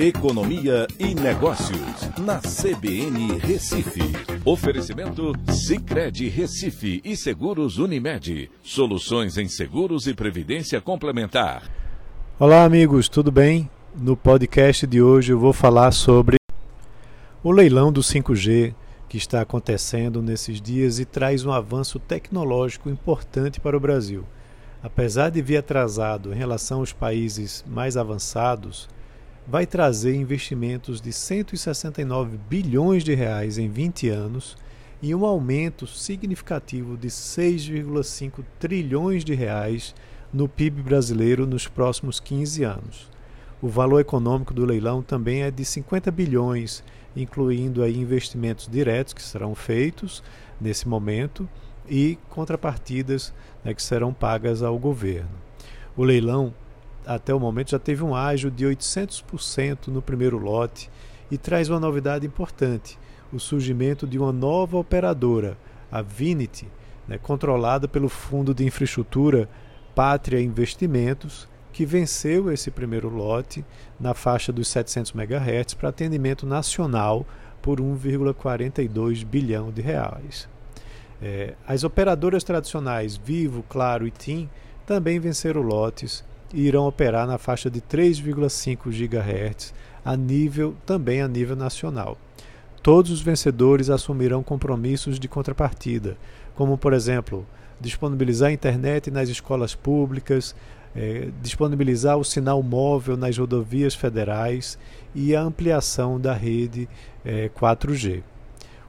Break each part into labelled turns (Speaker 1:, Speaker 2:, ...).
Speaker 1: Economia e Negócios, na CBN Recife. Oferecimento Cicred Recife e Seguros Unimed. Soluções em seguros e previdência complementar.
Speaker 2: Olá, amigos, tudo bem? No podcast de hoje eu vou falar sobre o leilão do 5G que está acontecendo nesses dias e traz um avanço tecnológico importante para o Brasil. Apesar de vir atrasado em relação aos países mais avançados, vai trazer investimentos de 169 bilhões de reais em 20 anos e um aumento significativo de 6,5 trilhões de reais no PIB brasileiro nos próximos 15 anos. O valor econômico do leilão também é de 50 bilhões, incluindo aí investimentos diretos que serão feitos nesse momento e contrapartidas né, que serão pagas ao governo. O leilão até o momento já teve um ágio de 800% no primeiro lote e traz uma novidade importante: o surgimento de uma nova operadora, a Vinity, né, controlada pelo Fundo de Infraestrutura Pátria Investimentos, que venceu esse primeiro lote na faixa dos 700 MHz para atendimento nacional por 1,42 bilhão de reais. É, as operadoras tradicionais Vivo, Claro e TIM também venceram lotes e irão operar na faixa de 3,5 GHz a nível também a nível nacional. Todos os vencedores assumirão compromissos de contrapartida, como por exemplo, disponibilizar a internet nas escolas públicas, eh, disponibilizar o sinal móvel nas rodovias federais e a ampliação da rede eh, 4G.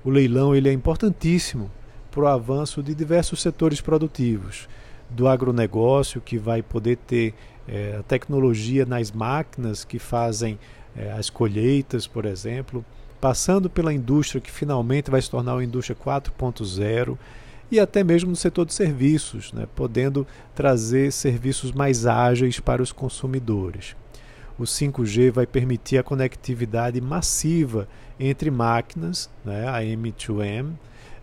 Speaker 2: O leilão ele é importantíssimo para o avanço de diversos setores produtivos, do agronegócio, que vai poder ter é, a tecnologia nas máquinas que fazem é, as colheitas, por exemplo, passando pela indústria que finalmente vai se tornar uma indústria 4.0 e até mesmo no setor de serviços, né, podendo trazer serviços mais ágeis para os consumidores. O 5G vai permitir a conectividade massiva entre máquinas, né, a M2M,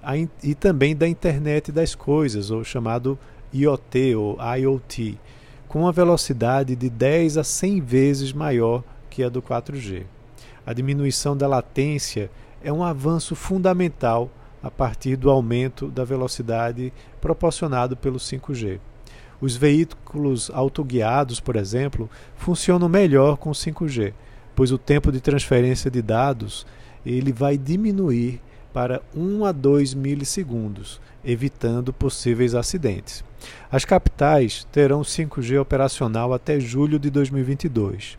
Speaker 2: a e também da internet das coisas, ou chamado IoT ou IoT, com uma velocidade de 10 a 100 vezes maior que a do 4G. A diminuição da latência é um avanço fundamental a partir do aumento da velocidade proporcionado pelo 5G. Os veículos autoguiados, por exemplo, funcionam melhor com 5G, pois o tempo de transferência de dados ele vai diminuir para 1 a 2 milissegundos, evitando possíveis acidentes. As capitais terão 5G operacional até julho de 2022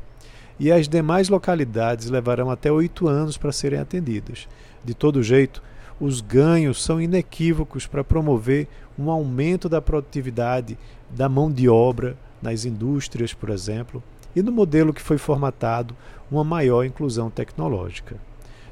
Speaker 2: e as demais localidades levarão até oito anos para serem atendidas. De todo jeito, os ganhos são inequívocos para promover um aumento da produtividade da mão de obra nas indústrias, por exemplo, e no modelo que foi formatado, uma maior inclusão tecnológica.